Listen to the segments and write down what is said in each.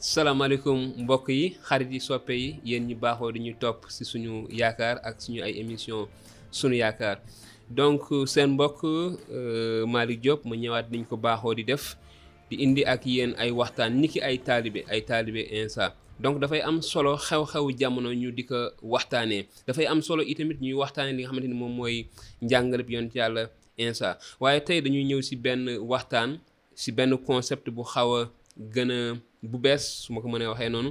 salaamaaleykum mbokk yi xarit yi soppe yi yéen ñi baaxoo di ñu topp si suñu yaakaar ak suñu ay émission suñu yaakaar donc seen mbokk euh, Malick Diop ma ñëwaat niñ ko baaxoo di def di indi ak yéen ay waxtaan niki ay taalibe ay taalibe insa donc dafay am solo xew-xewu jamono ñu di ko waxtaanee dafay am solo itamit ñuy waxtaanee li nga xamante ni moom mooy njàngaleb yonent yàlla insa waaye tey dañuy ñëw si benn waxtaan si benn concept bu xaw a gën a bu bees su ma ko mënee waxee noonu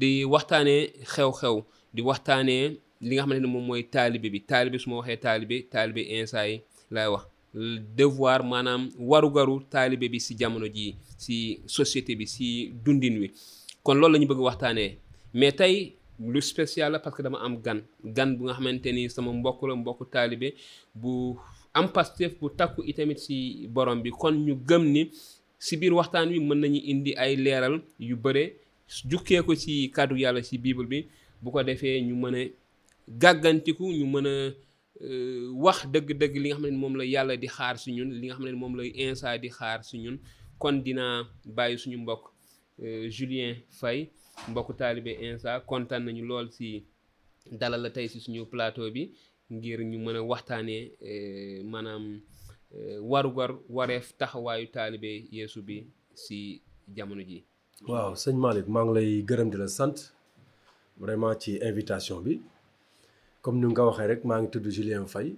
di waxtaanee xew-xew di waxtaanee li nga xamante ne moom mooy taalibe bi taalibe su ma waxee taalibe taalibe insa yi laay wax devoir maanaam warugaru taalibe bi si jamono jii si société bi si dundin wi kon loolu la ñu bëgg waxtaanee mais tey lu spécial la parce que dama am gan gan bu nga xamante ni sama mbokk la mbokk taalibe bu am Pastef bu takku itamit si borom bi kon ñu gëm ni si biir waxtaan wi mën nañu indi ay leeral yu bëre jukkee ko ci kàddu yàlla si bible bi bu ko defee ñu mën a gàggantiku ñu mën a euh, wax dëgg-dëgg li nga xam ne moom la yàlla di xaar si ñun li nga xam ne moom lay insa di xaar si ñun kon dinaa bàyyi suñu mbokk euh, Julien Faye mbokku taalibe insa kontaan nañu lool si dalal la tey si suñu plateau bi ngir ñu mën a waxtaanee eh, maanaam eh, warugar wareef taxawaayu taalibe yéesu bi si jamono ji. waaw sëñ Malick maa ngi lay gërëm di la sant vraiment ci invitation bi comme ni nga ko waxee rek maa ngi tudd Julien Faye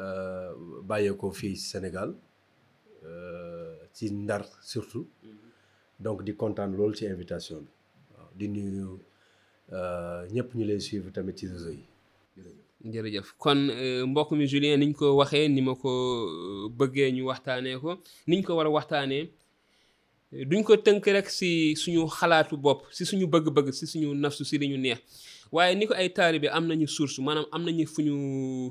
eh, bàyyeekoo fii Sénégal ci Ndar surtout mm-hmm. donc di kontaan loolu ci invitation bi. waaw di nuyu euh, ñëpp ñu lay suivre tamit ci réseau yi. jërëjëf kon euh, mbokk mi Julien niñ ko waxee ni ma ko euh, bëggee ñu waxtaanee ko niñ ko war a waxtaanee duñ ko tënk rek si suñu xalaatu bopp si suñu bëgg-bëgg si suñu nafsu si li ñu neex waaye ni ko ay taalibe am nañu source maanaam am nañu fu ñu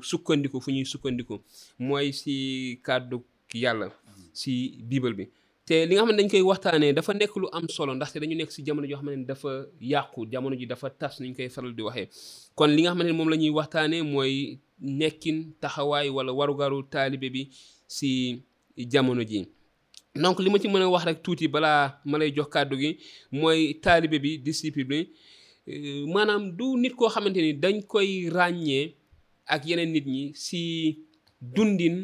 sukkandiku fu ñuy sukkandiku mooy si kàddu yàlla si biibal bi te li nga xam ne dañ koy waxtaanee dafa nekk lu am solo ndaxte dañu nekk si jamono joo xam ne dafa yàqu jamono ji dafa tas ni ñu koy faral di waxee kon li nga xam ne moom la ñuy waxtaanee mooy nekkin taxawaay wala warugaru taalibe bi si jamono ji donc li ma ci mën a wax rek tuuti balaa ma lay jox kàddu gi mooy taalibe bi disciple bi euh, maanaam du nit koo xamante ni dañ koy ràññee ak yeneen nit ñi si dundin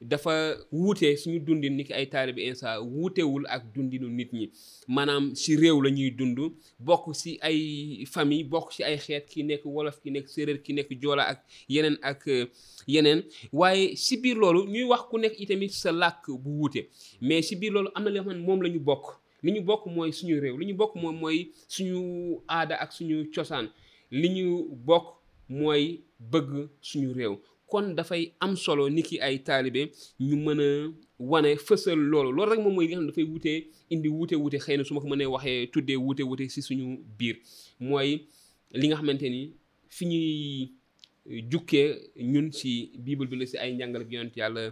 dafa wuute suñu dundin ni ki ay taalibe Insa wuutewul ak dundinu nit ñi maanaam si réew la ñuy dund bokk si ay famille bokk si ay xeet ki nekk wolof ki nekk séeréer ki nekk joola ak yeneen ak euh, yeneen waaye si biir loolu ñuy wax ku nekk itamit sa làkk bu wuute mais si biir loolu am na loo xam ne moom la ñu bokk li ñu bokk mooy suñu réew li ñu bokk moom mooy suñu aada ak suñu cosaan li ñu bokk mooy bëgg suñu réew kon dafay am solo ni ki ay taalibe ñu mën a wane fësal loolu loolu rek moom mooy li nga xam dafay wutee indi wuute wuute xëy na su ma ko mënee waxee tuddee wuute wuute si suñu biir mooy li nga xamante ni fi ñuy jukkee ñun si bible bi la si ay njàngale bi yonent yàlla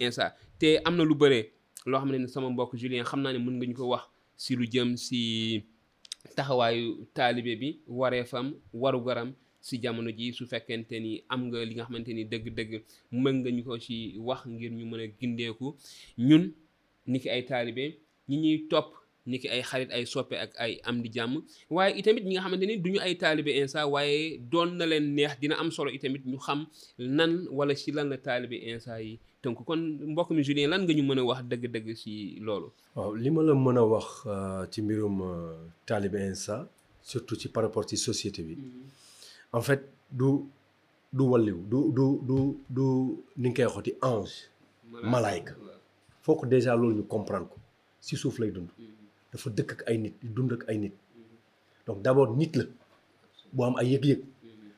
insa te am na lu bëree loo xam ne ni sama mbokk Julien xam naa ne mën nga ñu ko wax si lu jëm si taxawaayu taalibe bi wareefam warugaram si jamono ji su fekkente ni am nga li nga xamante ni dëgg-dëgg mën nga ñu ko ci wax ngir ñu mën a gindeeku ñun ni ki ay taalibe ñi ñuy topp ni ki ay xarit ay soppe ak ay am di jàmm waaye itamit ñi nga xamante ni du ñu ay taalibe insa waaye doon na leen neex dina am solo itamit ñu xam nan wala ci lan la taalibe insa yi tënk kon mbokk mi Julien lan nga ñu mën a wax dëgg-dëgg ci loolu waaw li ma la mën a wax euh, ci mbirum euh, taalibe insa surtout ci par rapport ci société bi mm-hmm. en fait du du walliw du du du du ni nga koy waxati ange malaayka foog déjà loolu ñu comprendre ko si suuf lay dund dafa dëkk ak ay nit di dund ak ay nit donc d'abord nit la bu am ay yëg-yëg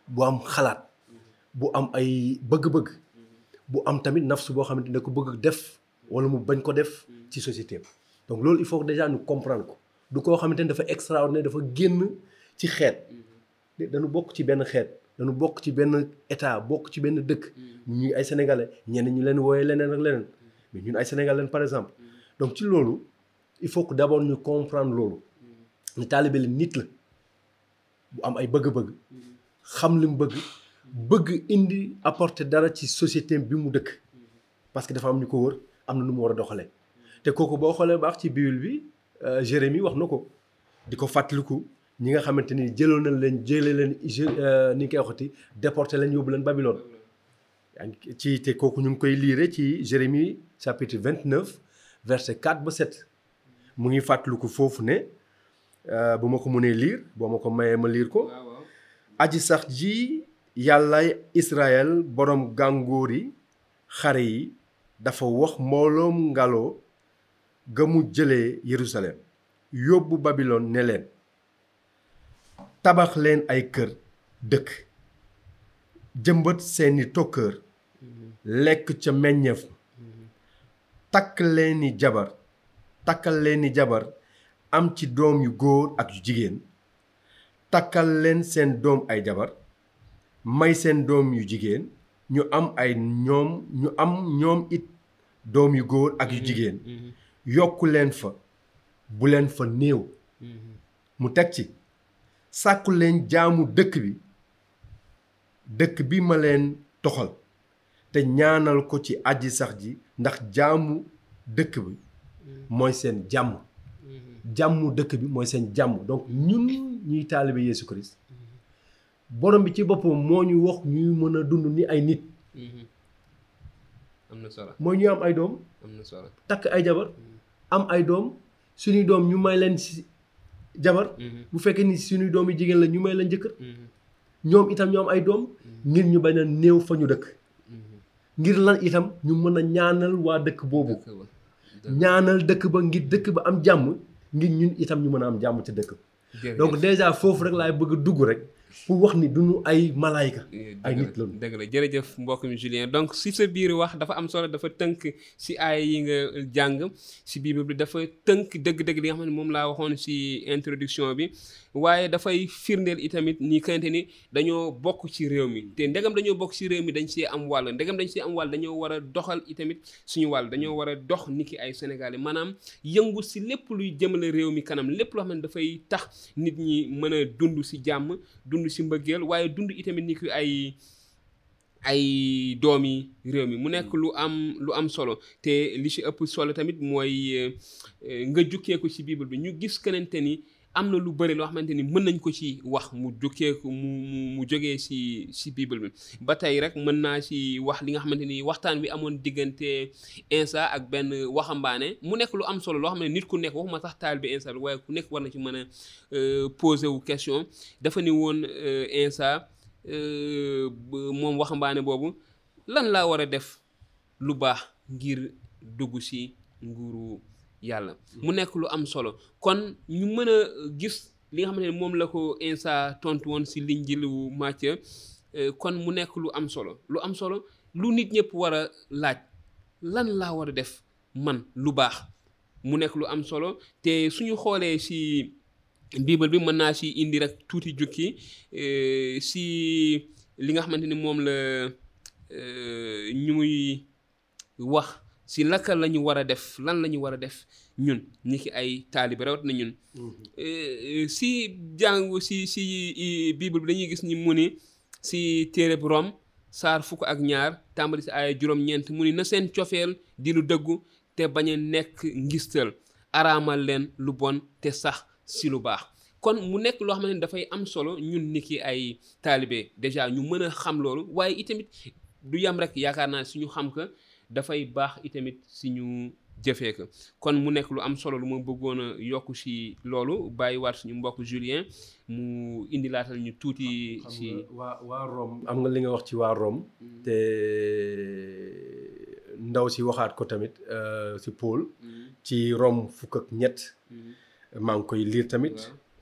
bu am xalaat bu am ay bëgg-bëgg bu am tamit nafsu boo xamante ne ko bëgg def wala mu bañ ko def ci société bi donc loolu il faut déjà ñu comprendre ko du koo xamante ne dafa extraordinaire dafa génn ci xeet dañu bokk ci benn xeet dañu bokk ci benn état bokk ci benn dëkk mm. ñuy ay sénégalais ñenn ñu leen wooyee leneen ak leneen mais ñun ay sénégalais par exemple mm. donc ci loolu il faut que d'abord ñu comprendre loolu mm. ni taalibe li nit la bu am ay bëgg-bëgg xam li mu bëgg bëgg indi apporter dara ci société bi mu dëkk parce que dafa am ñu ko wër am na nu mu war a doxalee te kooku boo xoolee baax ci biir bi euh, Jérémie wax na ko di ko fàttaliku ñi nga xamante ni jëloon nañ leen jëlee leen euh, ni ñu koy waxati déporté leen yóbbu leen Babylone ci te kooku ñu ngi koy liire ci Jérémie chapitre 29 verset 4 ba 7 mu ngi fàttaliku foofu ne euh, bu ma ko mënee liir boo ma ko mayee ma liir ko aji sax ji yàllaay Israël borom gàngoor yi xare yi dafa wax mbooloom ngaloo ga mu jëlee Yerusalem yóbbu babilon ne leen tabax leen ay kër dëkk jëmbat seeni tokkër lekk ca meññeef takk leeni jabar takkal leeni jabar am ci doom yu góor ak yu jigéen takkal leen seen doom ay jabar may seen doom yu jigéen ñu am ay ñoom ñu am ñoom it doom yu góor ak yu jigéen yokku leen fa bu leen fa néew mu teg ci sàkku leen jaamu dëkk bi dëkk bi ma leen toxal te ñaanal ko ci aji sax ji ndax jaamu dëkk bi mooy seen jàmm jàmmu dëkk bi mooy seen jàmm donc ñun ñuy taalibe Yeesu Christ borom bi ci boppam moo ñu wax ñuy mën a dund ni ay nit. Mhm. am na solo mooy ñu am ay doom. am na solo takk ay jabar. Mhm. am ay doom suñuy doom ñu may leen si jabar. Mhm. bu fekkee ni suñuy doom yi jigéen la ñu may leen jëkkër. ñoom itam ñu am ay doom. ngir ñu bañ a néew fa ñu dëkk. ngir lan itam ñu mën a ñaanal waa dëkk boobu. ñaanal dëkk ba ngir dëkk ba am jàmm ngir ñun itam ñu mën a am jàmm ca dëkk. donc déjà foofu rek laay bëgg dugg rek pour wax ni duñu ay malaayka eh, ay nit lañu dëgg la jërëjëf mbokk mi Julien donc si sa biir wax dafa am solo dafa tënk si aay yi nga jàng si biir bi dafa tënk dëgg-dëgg li nga xam ne moom laa waxoon si introduction bi waaye dafay firndeel itamit ni kante ni dañoo bokk ci réew mi te ndegam dañoo bokk ci réew mi dañ see am wàll ndegam dañ see am wàll dañoo war a doxal itamit suñu wàll dañoo war a dox ni ki ay sénégalais maanaam yëngu si lépp luy jëmale réew mi kanam lépp loo xam ne dafay tax nit ñi mën a dund si jàmm dund si mbëggeel waaye dund itamit ni ki ay ay doomi réew mi mu nekk lu am lu am solo te li ci ëpp solo tamit mooy euh, nga jukkeeku ci bible bi ñu gis kenente ni am na lu bëri loo xamante ni mën nañ ko ci wax mu jukkee ko mu mu mu jógee si si bible bi ba tey rek mën naa si wax li nga xamante ni waxtaan bi amoon diggante Insa ak benn waxambaane mu nekk lu am solo loo xam ne nit ku nekk waxuma sax taal bi Insa waaye ku nekk war na ci mën a euh, poser wu question dafa ni woon euh, Insa euh, moom waxambaane boobu lan laa war a def lu baax ngir dugg si nguuru yàlla hmm. mu nekk lu am solo kon ñu mën a gis li nga xam ne moom la ko Insa tontu woon si Linjiil wu Macë euh, kon mu nekk lu am solo lu am solo lu nit ñëpp war a laaj lan laa war a def man lu baax mu nekk lu am solo te suñu xoolee si biibal bi mën naa si indi rek tuuti jukki eh, si li nga xamante ni moom la eh, ñu muy wax si laka la ñu war a def lan la ñu war a def ñun ñi ki ay taalibe rawat na ñun mm-hmm. eh, si jàngu si si biibal bi dañuy gis ni mu ni si téereb Room saar fukk ak ñaar tàmbali si aaya juróom-ñeent mu ni na seen cofeel di lu dëggu te bañ a nekk ngistal araamal leen lu bon te sax si lu baax kon mu nekk loo xamante ne dafay am solo ñun nit ki ay taalibe déjà ñu mën a xam loolu waaye itamit du yam rek yaakaar naa suñu xam ka dafay baax itamit suñu jëfee ko kon mu nekk lu am solo lu ma bëggoon a yokk si loolu bàyyi waat suñu mbokk Julien mu indi laatal ñu tuuti ci waa waa Rome am nga li nga wax ci waa Rome mm. te ndaw si waxaat ko tamit euh, si Paul mm. ci Rome fukk ak ñett mm. maa ngi koy liir tamit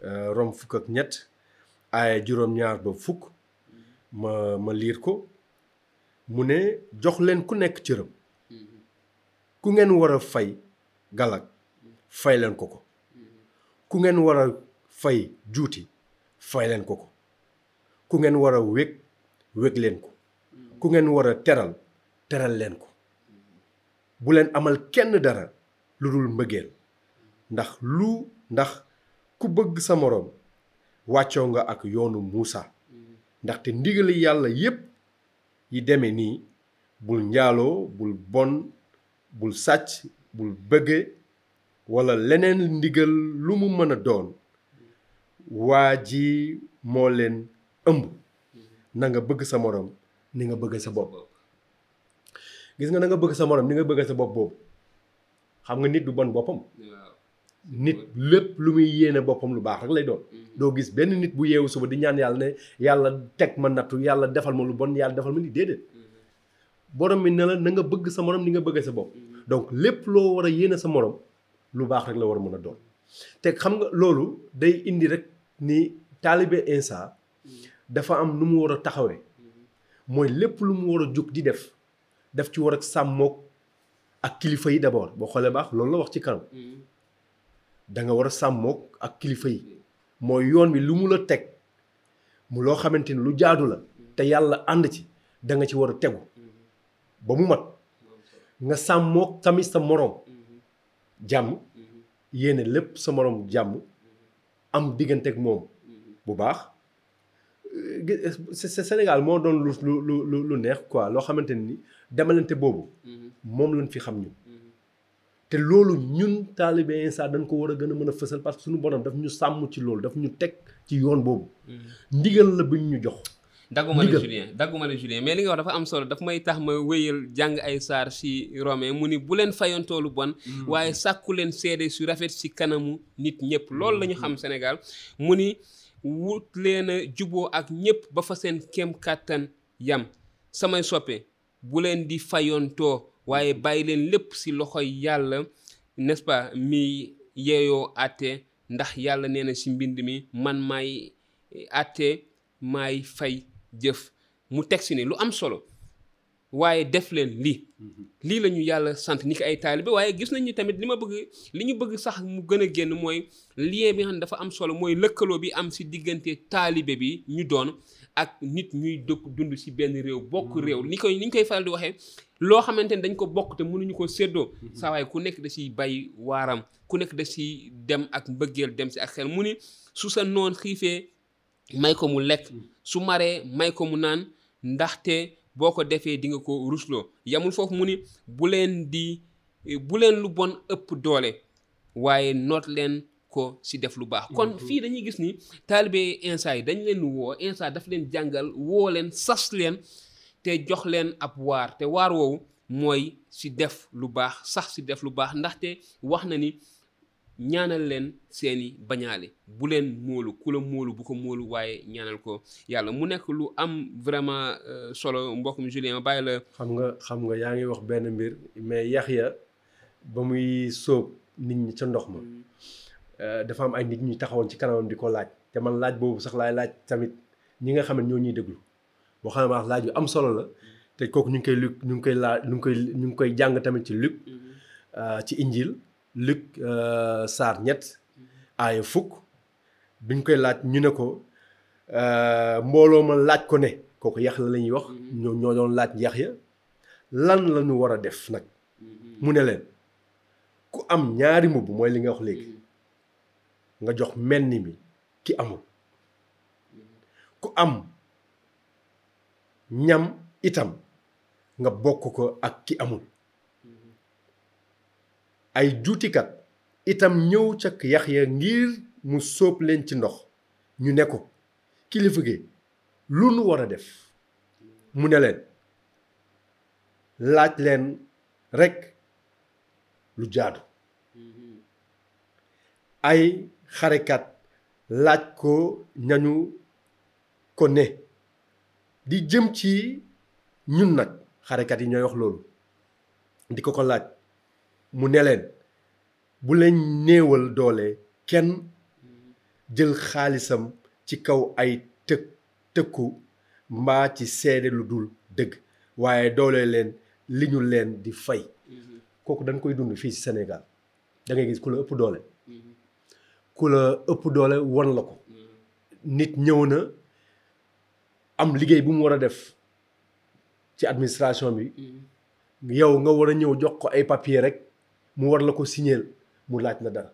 euh, Rome fukk ak ñett aaya juróom-ñaar ba fukk ma ma liir ko mu ne jox leen ku nekk cëram mm-hmm. ku ngeen war a fay galag fay leen ko ko ku ngeen war a fay juuti fay leen ko ko ku ngeen war a wég wég leen ko ku ngeen war a teral teral leen ko bu leen amal kenn dara lu dul mbëggeel ndax lu ndax ku bëgg sa moroom wàccoo nga ak yoonu Muusa ndaxte ndigali yàlla yépp yi deme nii bul njaaloo bul bon bul sàcc bul bëgge walla leneen ndigal lu mu mën a doon waa ji moo leen ëmb na nga bëgg sa morom ni nga bëgg sa bopp gis nga na nga bëgg sa morom ni nga bëgg sa bopp boobu xam nga nit du bon boppam nit lépp lu muy yéene boppam lu baax rek lay doon mm-hmm. doo gis benn nit bu yeewu suba di ñaan yàlla ne yàlla teg ma nattu yàlla defal ma lu bon yàlla defal ma ni déedéet mm-hmm. borom bi ne la na nga bëgg sa morom ni nga bëgg sa bopp donc lépp loo war a yéene sa morom lu baax rek la war a mën a doon te xam nga loolu day indi rek ni taalibe insa dafa am nu mu war a taxawee mooy lépp lu mu war a jóg di def daf ci war a sàmmoog ak kilifa yi d'abord boo xoolee baax loolu la wax ci kanam mm-hmm. da nga war a sàmmoog ak kilifa yi mooy yoon wi lu mu la teg mu loo xamante ni lu jaadu la te yàlla ànd ci da nga ci war a tegu ba mu mat nga sàmmook tamit sa moroom jàmm yéene lépp sa moroom jàmm am diggante ak moom bu baax Sénégal moo doon lu lu lu neex quoi loo xamante ni demalante boobu moom lañ fi xam ñu te loolu ñun taalibe Insa dañ ko war a gën a mën a fësal parce que suñu borom daf ñu sàmm ci loolu daf ñu teg ci yoon boobu. Hmm. ndigal la buñ ñu jox. dagguma la Julien dagguma la Julien mais li nga wax dafa am solo dafa may tax ma wéyal jàng ay saar si Romain mu ni bu leen fayoon toolu bon. Hmm. waaye sàkku leen seede su rafet si kanamu nit ñëpp loolu la ñu xam hmm. Sénégal mu ni wut leen a juboo ak ñëpp ba fa seen kem kàttan yam samay soppe. bu leen di fayontoo waaye bàyyi leen lépp ci loxoy yàlla n'est-ce pas mi yeeyoo àtte ndax yàlla nee na ci mbind mi man maay àtte maay fay jëf mu teg ci ne lu am solo waaye def leen lii lii la ñu yàlla sant ni ko ay taalibe waaye gis nañu tamit li ma bëgg li ñu bëgg sax mu gën a génn mooy lien bi nga xam ne dafa am solo mooy lëkkaloo bi am ci diggante taalibe bi ñu doon ak nit ñuy dëkk dund ci benn réew bokk mm. réew ni koy ni ñu koy faral di waxee loo xamante ni dañ ko bokk te mënuñu ko séddoo mm-hmm. saa waaye ku nekk da ciy bay waaram ku nekk da ciy dem ak mbëggeel dem ci ak xel mu ni su sa noon xiifee may ko mu lekk mm. su maree may ko mu naan ndaxte boo ko defee di nga ko rusloo yamul foofu mu ni bu leen di bu leen lu bon ëpp doole waaye noot leen ko si def lu baax kon mhm. fii dañuy gis ni taalibe insa yi dañ leen woo insa daf leen jàngal woo leen sas leen te jox leen ab waar te waar woowu mooy si def lu baax sax si def lu baax ndaxte wax na ni ñaanal leen seeni bañaale bu leen móolu ku la móolu bu ko móolu waaye ñaanal ko yàlla mu nekk lu am vraiment euh, solo mbokkum Julien ma bàyyi la xam nga xam nga yaa ngi wax benn mbir mais Yaxya ba muy sóob nit ñi ca ndox ma mm. euh, dafa am ay nit ñuy taxawoon ci kanamam di ko laaj te man laaj boobu sax laay laaj tamit ñi nga xam ne ñoo ñuy déglu boo xam ne wax laaj yu am solo la te kooku ñu ngi koy Luc ñu ngi koy laaj ñu ngi koy ñu ngi koy jàng tamit ci Luc mm-hmm. euh, ci Injil Luc euh, saar ñett mm-hmm. aaya fukk bi ñu koy laaj ñu ne ko mbooloo ma laaj ko ne kooku yax la la ñuy wax mm-hmm. ñoo ñoo doon laaj yax ya lan la ñu war a def nag mu ne leen ku am ñaari mbubb mooy li nga wax léegi nga jox mel ni mi ki amul ku am ñam itam nga bokk ko ak ki amul ay juutikat itam ñëw ca Yaxya ngir mu sóob leen ci ndox ñu ne ko kilifa gi lu nu war a def mu ne leen laaj leen rekk lu jaadu ay xarekat laaj ko ñañu ko ne di jëm ci ñun nag xarekat yi ñooy wax loolu di ko ko laaj mu ne leen bu leen néewal doole kenn jël xaalisam ci kaw ay tëkk tëkku mbaa ci seede lu dul dëgg waaye doole leen li ñu leen di fay mhm. kooku dañ koy dund fii ci Sénégal da ngay gis ku la ëpp doole mhm. ku la ëpp doole won la ko mhm. nit ñëw na am liggéey bu mu war a def ci administration bi yow nga war a ñëw jox ko ay papier rek mu war la ko signéel mu laaj la dara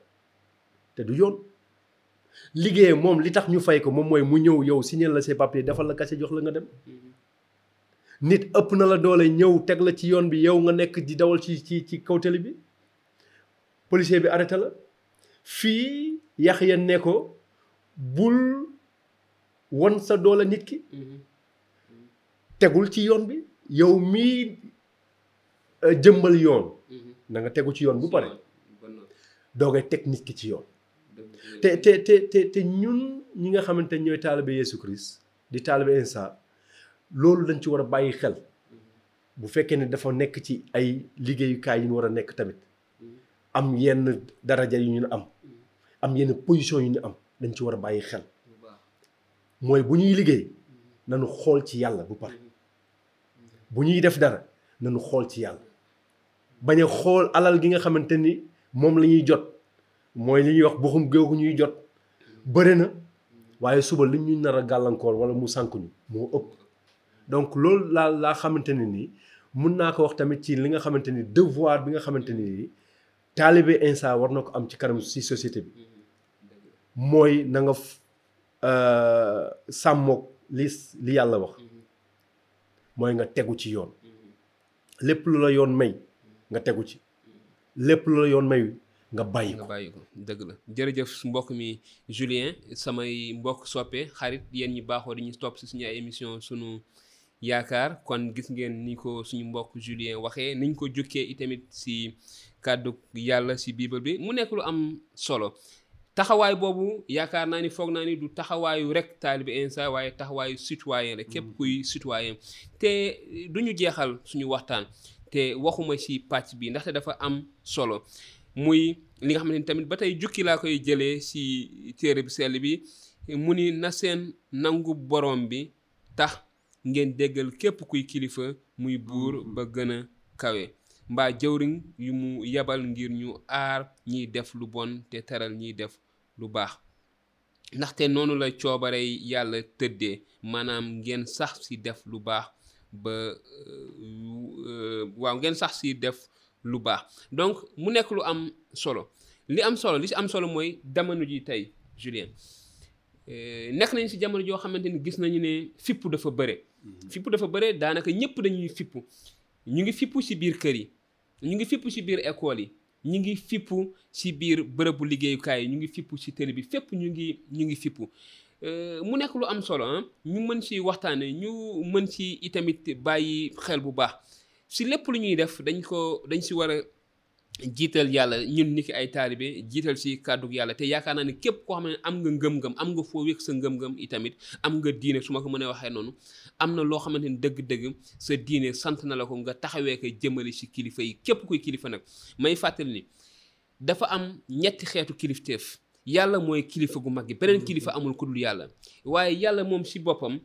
te du yoon liggéeyam moom li tax ñu fay ko moom mooy mu ñëw yow signé la say papier defal la cachet jox la nga dem. nit ëpp na la doole ñëw teg la ci yoon bi yow nga nekk di dawal ci ci ci kaw tali bi policier bi arrêté la fii yàq yéen ne ko bul won sa doole nit ki. Mhm. tegul ci yoon bi yow mii euh, jëmbal yoon. Mhm. na nga tegu ci yoon bu pare. doogay teg nit ki ci yoon. te te te te te ñun ñi nga xamante ne ñooy taalibe Yeesu Christ di taalibe Insa loolu dañ ci war a bàyyi xel bu fekkee ne dafa nekk ci ay liggéeyukaay yu ñu war a nekk tamit am yenn daraja yu ñu am am yenn position yu ñu am dañ ci war a bàyyi xel mooy bu ñuy liggéey nañu xool ci yàlla bu pare bu ñuy def dara nañu xool ci yàlla bañ a xool alal gi nga xamante ni moom la ñuy jot mooy li ñuy wax buxum géewu ñuy jot bëri na waaye suba li ñu nar a gàllankoor wala mu sànk ñu moo ëpp donc loolu laa laa xamante ne nii mun naa ko wax tamit ci li nga xamante ni devoir bi nga xamante ni nii taalibe insa war na ko am ci kanam si société bi mooy na nga euh, sàmmoog li li yàlla wax mooy nga tegu ci yoon lépp lu la yoon may nga tegu ci lépp lu la yoon may nga bàyyi ko bàyyi ko dëgg la jërëjëf mbokk mi Julien samay mbokk soppe xarit yéen ñi baaxoo di ñu topp si suñu ay émission suñu yaakaar kon gis ngeen ni ko suñu mbokk Julien waxee niñ ko jukkee itamit si kàddu yàlla si biibal bi mu nekk lu am solo taxawaay boobu yaakaar naa ni foog naa ni du taxawaayu rek taalibe insa waaye taxawaayu citoyen la képp mm. kuy citoyen te du ñu jeexal suñu waxtaan te waxuma ci pàcc bi ndaxte dafa am solo muy li nga xamante ni tamit ba tey jukki laa koy jëlee ci téere bi sell bi mu ni na seen nangu borom bi tax ngeen déggal képp kuy kilifa muy buur ba gën a kawe mbaa jëwriñ yu mu yebal ngir ñu aar ñiy def lu bon te teral ñiy def lu baax ndaxte noonu la coobare yàlla tëddee maanaam ngeen sax si def lu baax ba euh, waaw ngeen sax si def lu baax donc mu nekk lu am solo li am solo li si am solo mooy damanu ji tey Julien Eh, nekk nañ si jamono joo xamante ni gis nañu ne fippu dafa bëre. Mm-hmm. fippu dafa bëre daanaka ñëpp dañuy fippu ñu ngi fippu si biir kër yi ñu ngi fippu si biir école yi ñu ngi fippu si biir bërëbu liggéeyukaay yi ñu ngi fippu si télé bi fépp ñu ngi ñu ngi fippu. Eh, mu nekk lu am solo ah ñu mën si waxtaanee ñu mën si itamit bàyyi xel bu baax si lépp lu ñuy def dañ ko dañ si war a jiital yàlla ñun ni ki ay taalibe jiital si kàddu yàlla te yaakaar naa ne képp koo xam ne am nga ngëm-ngëm am nga foo wékk sa ngëm-ngëm itamit am nga diine su ma ko mënee waxee noonu am na loo xamante ni dëgg-dëgg sa diine sant na la ko nga taxawee ko jëmale si kilifa yi képp kuy kilifa nag may fàttali ni dafa am ñetti xeetu kilifteef yàlla mooy kilifa gu mag gi beneen kilifa amul ku dul yàlla waaye yàlla moom si boppam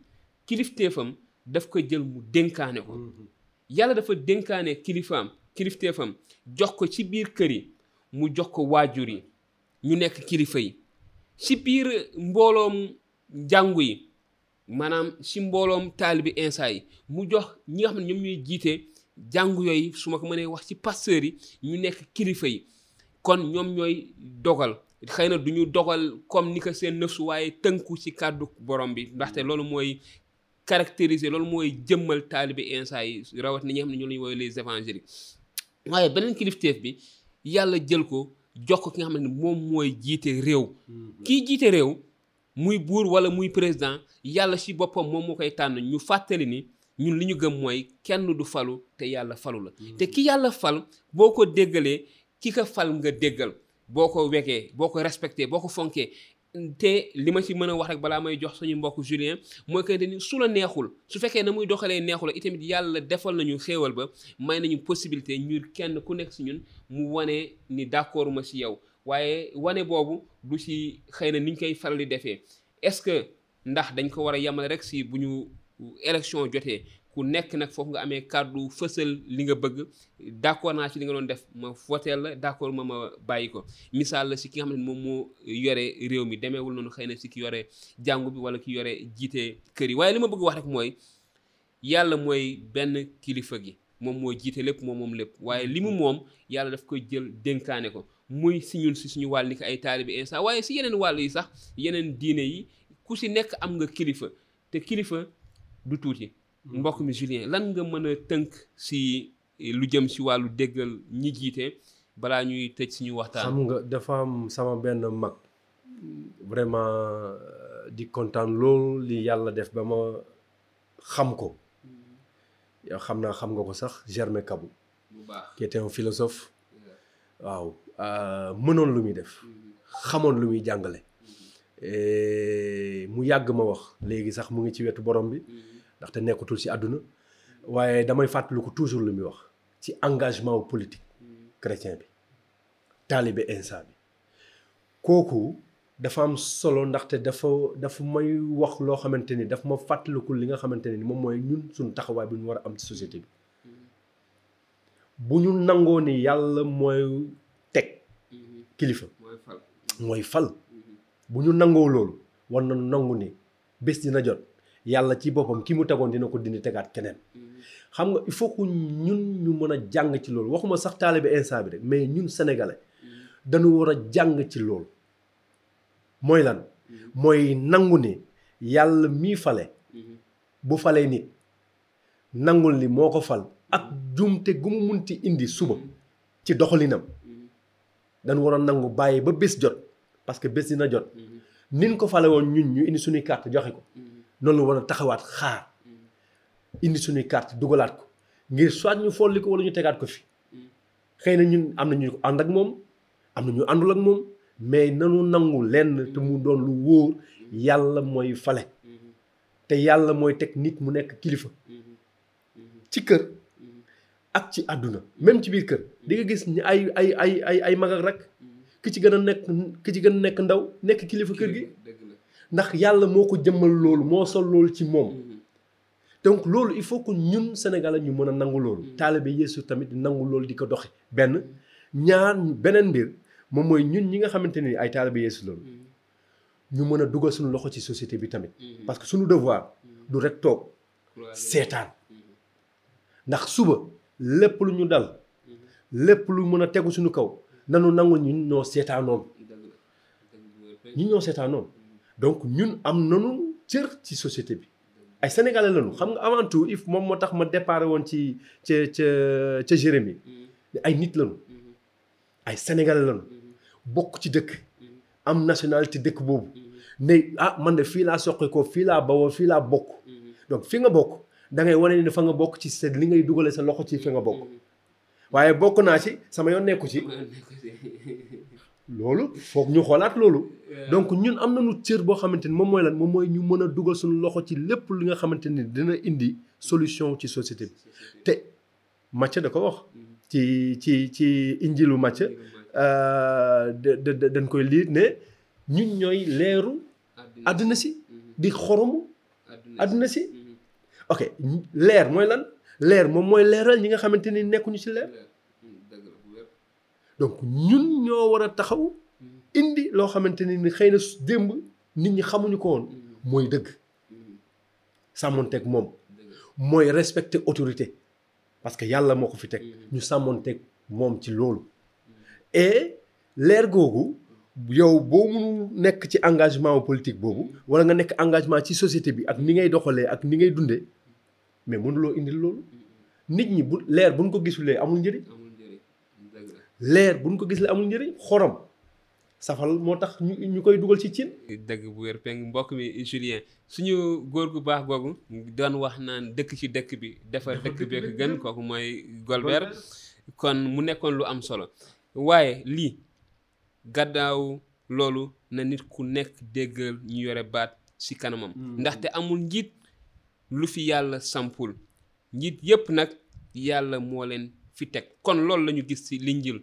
kilifteefam daf ko jël mu dénkaane ko mm-hmm. yàlla dafa dénkaane kilifaam kilifteefam jox ko ci biir kër yi mu jox ko waajur yi ñu nekk kilifa yi ci biir mbooloom jàngu yi maanaam ci mbooloom taalibi insa yi mu jox ñi nga xam ne ñoom ñuy jiite jàngu yooyu su ma ko mënee wax ci pasteur yi ñu nekk kilifa yi kon ñoom ñooy dogal xëy na du ñu dogal comme ni ko seen nëfsu waaye tënku ci kàddu borom bi ndaxte mm. loolu mooy caractériser loolu mooy jëmmal taalibe insa yi rawat ni ñi xam ne ñu la ñu woowee les évangéliques waaye beneen kilifteef bi yàlla jël ko jox ko ki nga xam ne moom mooy jiite réew mm-hmm. kii jiite réew muy buur wala muy président yàlla ci boppam moom moo koy tànn ñu fàttali ni ñun li ñu gëm mooy kenn du falu te yàlla falu la mm-hmm. te ki yàlla fal boo ko déggalee ki ko fal nga déggal boo ko wegee boo ko respecté boo ko fonkee te li ma ci mën a wax rek balaa may jox suñu mbokk Julien mooy que ni su la neexul su fekkee na muy doxalee neexul itamit yàlla defal nañu xéewal ba may nañu possibilité ñu kenn ku nekk si ñun mu wane ni d'accord ma si yow waaye wane boobu du si xëy na niñ koy faral di defee est-ce que ndax dañ ko war a yemale rek si bu ñu élection jotee ku nekk nag foofu nga amee kàddu fësal li nga bëgg d'accord naa ci li nga doon def ma foteel la d'accord ma ma bàyyi ko misaal la si ki nga xam ne moom moo yore réew mi demeewul noonu xëy na si ki yore jàngu bi wala ki yore jiite kër yi waaye li ma bëgg wax rek mooy yàlla mooy benn kilifa gi moom moo jiite lépp moom moom lépp waaye li mu mm-hmm. moom yàlla daf koy jël dénkaane ko muy si ñun si suñu wàll ni ko ay taalibe Iisaa waaye si yeneen wàll yi sax yeneen diine yi ku si nekk am nga kilifa te kilifa du tuuti mm-hmm. mbokk mi Julien lan nga mën a tënk si lu jëm si wàllu déggal ñi jiite balaa ñuy tëj suñu waxtaan. xam nga dafa am sama benn mag vraiment euh, di kontaan loolu li yàlla def ba ma xam ko yow xam naa xam nga ko sax Germain Kabou. bu baax qui était un philosophe. waaw euh, mënoon lu muy def xamoon lu muy jàngale mu yàgg ma wax léegi sax mu ngi ci wetu borom bi ndaxte nekkatul ci àdduna waaye damay fàttaliku toujours lu muy wax ci engagement wu politique chrétien bi taalibe insa bi kooku dafa am solo ndaxte dafa dafa may wax loo xamante ni daf ma fàttaliku li nga xamante ne ni moom mooy ñun suñu taxawaay bu ñu war a am ci société bi bu ñu nangoo ni yàlla mooy teg mhm. kilifa mooy fal mhm. bu ñu nangoo loolu war na nangu ni bés dina jot yàlla ci boppam ki mu tegoon dina ko dindi tegaat keneen mhm. xam nga il faut que ñun ñu mën a jàng ci loolu waxuma sax taalibe instant bi rek mais ñun sénégalais dañu war a jàng ci loolu mooy lan mooy nangu ni yàlla mii fale bu falee nit nangul ni moo ko fal ak jumte gu mu munti indi suba ci doxalinam mm-hmm. dañ waroon nangu bàyyi ba bés jot parce que bés dina jot mm-hmm. nin ko fale woon ñun ñu indi suñuy carte joxe ko mm-hmm. noonu la war a taxawaat xaar indi suñuy carte dugalaat ko ngir soit ñu folli ko wala ñu tegaat ko fi xëy na ñun am na ñu ànd ak moom am na ñu àndul ak moom mais nanu nangu lenn te mu doon lu wóor yàlla mooy fale te yàlla mooy teg nit mu nekk kilifa ci kër ak ci àdduna même ci biir kër di nga gis ni ay ay ay ay ay mag rek ki ci gën a nekk ki ci gën a nekk ndaw nekk kilifa kër gi ndax yàlla moo ko jëmmal loolu moo sol loolu ci moom mm-hmm. donc loolu il faut que ñun Sénégalais ñu mën a nangu loolu mm-hmm. taalibe Yeesu tamit nangu loolu di ko doxe benn ñaar beneen mbir moom mooy ñun ñi nga xamante ni ay taalibe Yeesu loolu mm-hmm. ñu mën a dugal suñu loxo ci société bi tamit mm-hmm. parce que suñu devoir mm-hmm. du rek toog seetaan mm-hmm. ndax suba lépp lu ñu dal lépp lu mën a tegu suñu kaw nanu nangu ñu ñoo seetaanoon ñu ñoo seetaanoon donc ñun am nanu cër ci société bi ay sénégalais lañu xam nga avant tout if moom moo tax ma déparé woon ci ca ca ca Jérémie ay nit lañu ay sénégalais lañu bokk ci dëkk am nationalité dëkk boobu ne ah man de fii laa soqe ko fii laa bawoo fii laa bokk donc fi nga bokk da ngay wane ne fa nga bokk ci sa li ngay dugale sa loxo ci fi nga bokk waaye bokk naa ci sama yoon nekku ci loolu foog ñu xoolaat loolu donc ñun am nañu cër boo xamante ni moom mooy lan moom mooy ñu mën a dugal suñu loxo ci lépp li nga xamante ni dina indi solution ci société bi te Macë da ko wax ci ci ci injilu Macë euh, da dañ koy liir ne ñun ñooy leeru àdduna si mhm. di xoromu àdduna si mhm. ok leer mooy lan leer moom mooy leeral ñi nga xamante ni nekkuñu ci leer mhm, donc ñun ñoo war a taxaw indi loo xamante ni xëy na démb nit ñi xamuñu ko woon mooy dëgg sàmmonteeg moom mooy respecter autorité parce que yàlla moo ko fi teg mm-hmm. ñu sàmmonteeg moom ci loolu mm-hmm. et leer googu yow boo mënul nekk ci engagement politique boobu mm-hmm. wala nga nekk engagement ci société bi ak ni ngay doxalee ak ni ngay dundee mais mënuloo indil loolu nit ñi bu leer buñ ko gisulee amul njëriñ leer buñ ko gisulee amul njëriñ xorom safal moo tax ñu ñu koy dugal ci cin. dëgg bu wér peng mbokk mi Julien suñu góor gu baax googu doon wax naan dëkk ci dëkk bi defar dëkk bi ko gën kooku mooy Golbert kon mu nekkoon lu am solo waaye lii gàddaaw loolu na nit ku nekk déggal ñu yore baat ci kanamam. Mm. ndaxte amul njiit lu fi yàlla sampul. njiit yépp nag yàlla moo leen fi teg kon loolu lañu gis ci linjil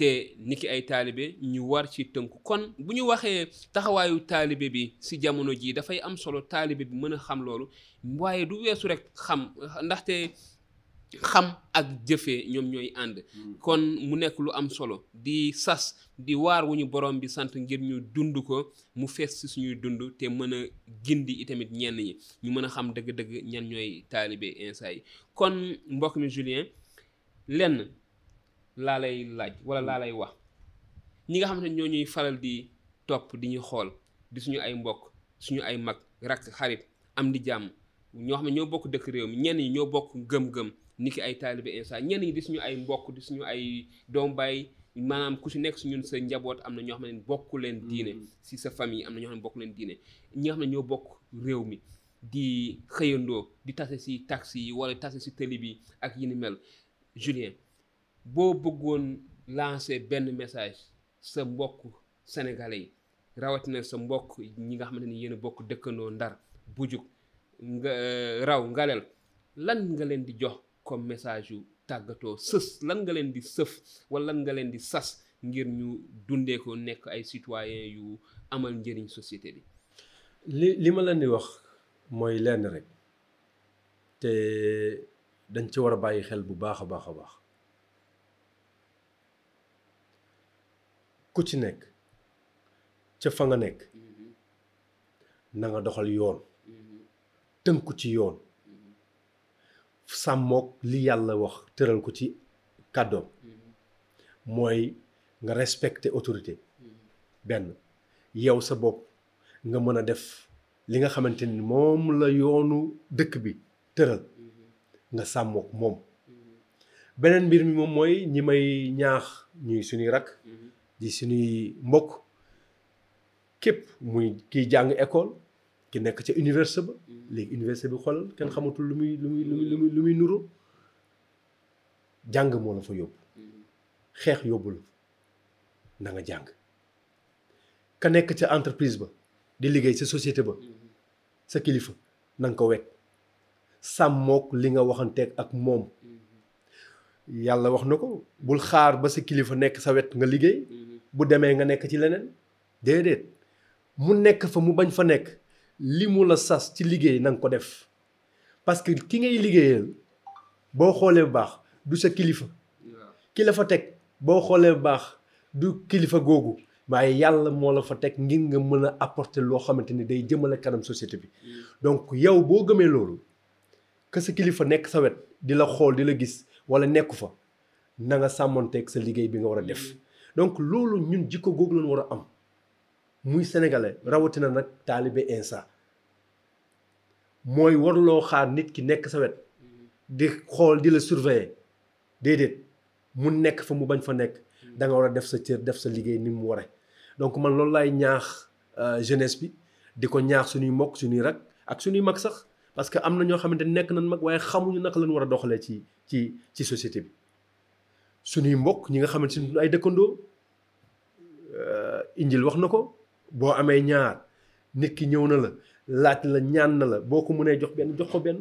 te niki ay taalibe ñu war ci tënk kon bu ñu waxee taxawaayu taalibe bi si jamono jii dafay am solo taalibe bi mën a xam loolu waaye du weesu rek xam ndaxte xam ak jëfe ñoom ñooy ànd hmm. kon mu nekk lu am solo di sas di waar wu ñu borom bi sant ngir ñu dund ko mu fees si suñuy dund te mën a gindi itamit ñenn ñi ñu mën a xam dëgg-dëgg ñan ñooy taalibe insa yi kon mbokk mi Julien lenn laa lay laaj wala laa lay wax ñi nga xam ne ñoo ñuy faral di topp di ñu xool di suñu ay mbokk suñu ay mag rakk xarit am di jàmm ñoo xam ne ñoo bokk dëkk réew mi ñenn ñi ñoo bokk gëm-gëm ni ki ay taalibe insa ñenn ñi di suñu ay mbokk di suñu ay doom baay maanaam ku si nekk su ñun sa njaboot am na ñoo xam ne bokk leen diine mm. si sa famille am na ñoo xam ne bokk leen diine ñi xam ne ñoo bokk réew mi di xëyandoo di tase si taxi yi wala tase si télé bi ak yi ni mel Julien boo bëggoon lancer benn message sa mbokk sénégalais yi rawatina sa mbokk ñi nga xamante ni yéen a bokk dëkkandoo ndar bujuk nga euh, raw ngalel lan nga leen di jox comme message yu tàggatoo sës lan nga leen di sëf wala lan nga leen di sas ngir ñu dundee ko nekk ay citoyen yu amal njëriñ société bi li li ma leen di wax mooy lenn rek te dañ ci war a bàyyi xel bu baax a baax a baax ku ci nekk ca fa nga nekk mm-hmm. na nga doxal yoon mm-hmm. tënku ci yoon mm-hmm. sàmmook li yàlla wax tëral ko ci kàddoom mooy nga respecté autorité benn yow sa bopp nga mën a def li nga xamante ni moom la yoonu dëkk bi tëral nga sàmmook moom beneen mbir mi moom mooy ñi may ñaax ñuy suñuy rakk di suñuy mbokk képp muy kiy jàng école ki nekk ca université ba léegi université bi xoolal kenn xamatul lu muy lu muy lu muy lu muy lu muy nuru jàng moo la fa yóbbu xeex yóbbu la na nga jàng ka nekk ca entreprise ba di liggéey ca société ba sa kilifa na nga ko wekk sàmmook li nga waxanteeg ak moom yàlla wax na ko bul xaar ba sa kilifa nekk sa wet nga liggéey bu demee nga nekk ci leneen déedéet mu nekk fa mu bañ fa nekk li mu la sas ci liggéey na nga ko def parce que ki ngay liggéeyal boo xoolee bu baax du sa kilifa ki la fa teg boo xoolee bu baax du kilifa googu waaye yàlla moo la fa teg ngir nga mën a apporter loo xamante ni day jëmale kanam société bi donc yow boo gëmee loolu que sa kilifa nekk sa wet di la xool di la gis wala nekku fa na nga sàmmonteeg sa liggéey bi nga war a def donc loolu ñun jikko googu lañu war a am muy sénégalais rawatina nag taalibe insa mooy warloo xaar nit ki nekk sa wet di xool di la surveiller déedéet mu nekk fa mu bañ fa nekk da nga war a def sa cër def sa liggéey ni mu waree donc man loolu laay ñaax euh, jeunesse bi di ko ñaax suñuy mbokk suñuy rak ak suñuy mag sax parce que am na ñoo xamante nekk nañ mag waaye xamuñu naka lañ war a doxalee ci ci ci société bi suñuy mbokk ñi nga xamante ni ay dëkkandoo euh, injil wax na ko boo amee ñaar nit ki ñëw na la laaj la ñaan na la boo ko mënee jox benn jox ko benn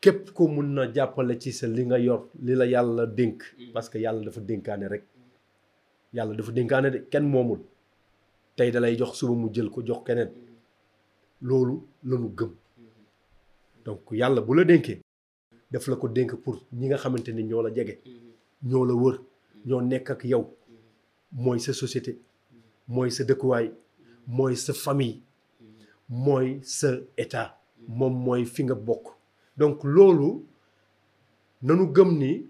képp ko mun na jàppale ci sa li nga yor li la yàlla dénk parce que yàlla dafa dénkaane rek yàlla dafa dénkaane de kenn moomul tey dalay jox suba mu jël ko jox keneen loolu lañu gëm donc yàlla bu la dénkee daf la ko dénk pour ñi nga xamante ni ñoo la jege ñoo la wër ñoo nekk ak yow mooy sa société mooy sa dëkkuwaay mooy sa famille mooy sa état moom mooy fi nga bokk donc loolu nanu gëm ni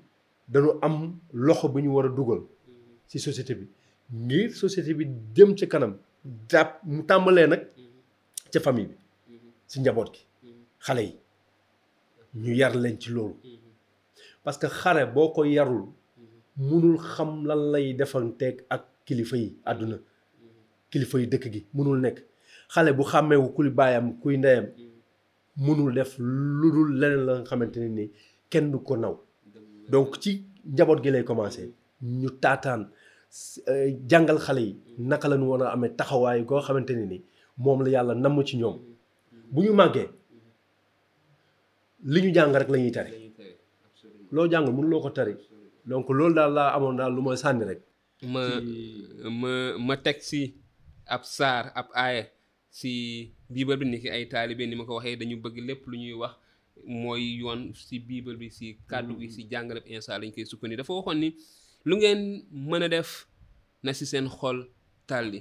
dañu am loxo bu ñu war a dugal ci société bi ngir société bi jëm ci kanam jàpp mu tàmbalee nag ca famille bi ci njaboot gi xale yi ñu yar leen ci loolu parce que xare boo ko yarul munul xam lan lay defanteeg ak kilifa yi àdduna kilifa yi dëkk gi munul nekk xale bu xàmmeewu kuy baayam kuy ndeyam munul def lu dul leneen la nga xamante ne ni kenn du ko naw donc ci njaboot gi lay commencé ñu taataan euh, jàngal xale yi naka la ñu war a amee taxawaay goo xamante ne ni moom la yàlla namm ci ñoom bu ñu màggee li ñu jàng rek la ñuy tari loo jàng mënuloo ko tari donc loolu daal laa amoon daal lu ma sànni rek ma ma ma teg si ab saar ab aaya si biibal bi ni ki ay taalibe ni ma ko waxee dañu bëgg lépp lu ñuy wax mooy yoon si biibal bi si kàddu gi si jàngale bi insa lañ koy sukkandiku dafa waxoon ni lu ngeen mën a def na si seen xol tàlli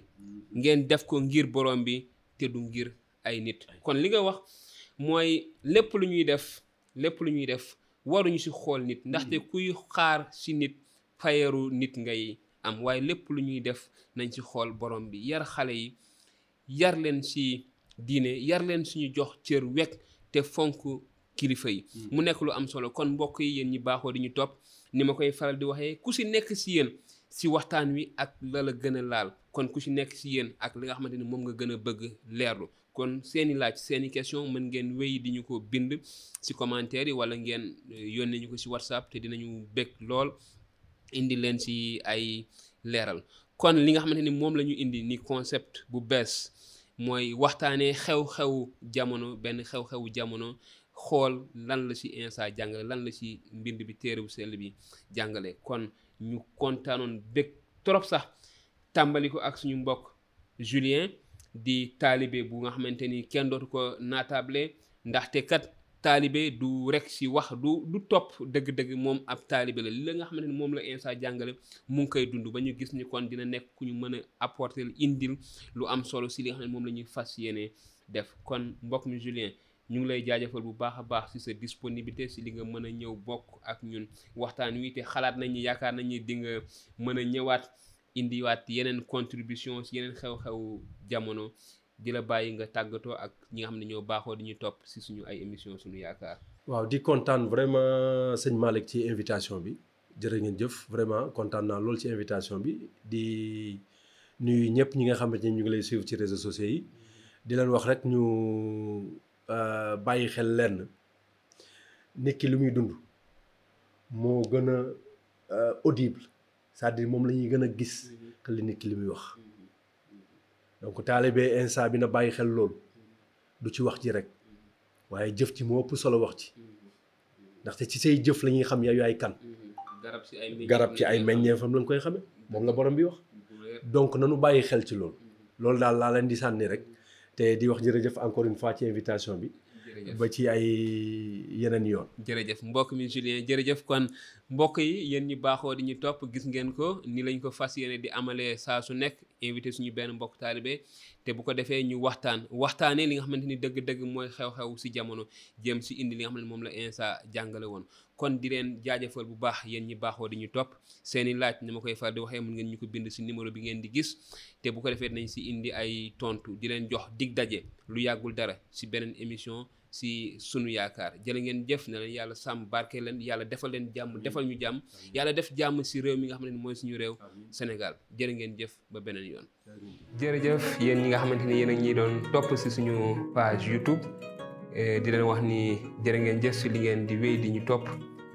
ngeen def ko ngir borom bi te du ngir ay nit kon li nga wax mooy lépp lu ñuy def lépp lu ñuy def waruñu si xool nit ndaxte hmm. kuy xaar si nit fayeru nit ngay am waaye lépp lu ñuy def nañ si xool borom bi yar xale yi yar leen si diine yar leen suñu jox cër wekk te fonk kilifa yi mm. mu nekk lu am solo kon mbokk yi yéen ñi baaxoo di ñu topp ni ma koy faral di waxee ku si nekk si yéen si waxtaan wi ak la la gën a laal kon ku si nekk si yéen ak li nga xamante ni moom nga gën a bëgg leerlu kon seeni laaj seeni question mën ngeen wéy di ñu ko bind si commentaire yi wala ngeen eh, yónnee ñu ko si whatsapp te dinañu bég lool indi leen si ay leeral kon li nga xamante ni moom la ñu indi ni concept bu bees mooy waxtaanee xew-xewu jamono benn xew-xewu jamono xool lan la ci insa jàngale lan la ci mbind bi téere bu sell bi jàngale kon ñu kontaanoon bég trop sax tàmbali ko ak suñu mbokk Julien di taalibe bu nga xamante ni kenn dootu ko naatable ndaxte kat taalibe du rek si wax du du topp dëgg-dëgg moom ab taalibe la li la nga xamante ni moom la Insa jàngale mu ngi koy dund ba ñu gis ni kon dina nekk ku ñu mën a apporter indil lu am solo si li nga xam ne moom la ñuy fas yéene def kon mbokk mi Julien ñu ngi lay jaajëfal bu baax a baax si sa disponibilité si li nga mën a ñëw bokk ak ñun waxtaan wi te xalaat nañu yaakaar nañu di nga mën a ñëwaat indiwaat yeneen contribution si yeneen xew-xew jamono di la bàyyi nga tàggatoo ak ñi nga xam ne ñoo baaxoo di ñu topp si suñu ay émission suñu yaakaar. waaw di kontaan vraiment sëñ Malick ci invitation bi jërë ngeen jëf vraiment kontaan naa lool ci invitation bi di nuyu ñëpp ñi nga xamante ni ñu ngi lay suivre ci réseaux sociaux yi di leen wax rek ñu euh, bàyyi xel lenn nit ki lu muy dund moo gën a euh, audible. cest à moom la ñuy gën a gis que li nit ki li muy wax donc taalibe instant bi na bàyyi xel loolu du ci wax ji rek waaye jëf ci moo ëpp solo wax ci ndaxte ci say jëf la ñuy xam yaay yaay kan garab ci ay garab ci ay meññeefam lañ koy xame moom la borom bi wax donc nanu bàyyi xel ci loolu loolu daal laa leen di sànni rek te di wax jërëjëf encore une fois ci invitation bi. ba ci ay yeneen yoon. jërëjëf mbokk mi Julien jërëjëf kon mbokk yi yéen ñi baaxoo di ñu topp gis ngeen ko ni lañ ko fas yéene di amalee saa su nekk invité suñu benn mbokk taalibe te bu ko defee ñu waxtaan waxtaanee li nga xamante ni dëgg-dëgg mooy xew-xew si jamono jëm si indi li nga xam ne moom la Insa jàngale woon. kon di leen jaajëfal bu baax yéen ñi baaxoo di ñu topp seeni laaj ni ma koy faral di waxee mën ngeen ñu ko bind si numéro bi ngeen di gis te bu ko defee nañ si indi ay tontu di leen jox dig daje lu yàggul dara si beneen émission si sunu yaakaar jërë ngeen jëf na leen yàlla sàmm barke leen yàlla defal leen jàmm defal ñu jàmm yàlla def jàmm si réew mi nga xam ne mooy suñu réew Sénégal jërë ngeen jëf ba beneen yoon jërëjëf yéen ñi nga xamante ni yéen a ñuy doon topp si suñu page YouTube eh, di leen wax ni jërë ngeen jëf si li ngeen di wéy di ñu topp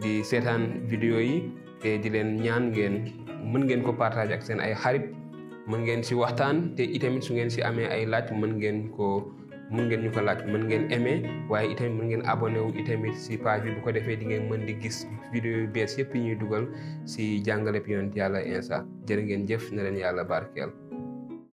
di seetaan vidéo yi te di leen ñaan ngeen mën ngeen ko partager ak seen ay xarit mën ngeen si waxtaan te itamit su ngeen si amee ay laaj mën ngeen ko mun ngeen ñu ko laaj mën ngeen aimer waaye itamit mën ngeen abonné wu itamit si page bi bu ko defee di ngeen mën di gis vidéo yu bees yëpp yi ñuy dugal si jàngale bi yonent yàlla insa jërë ngeen jëf na leen yàlla barkeel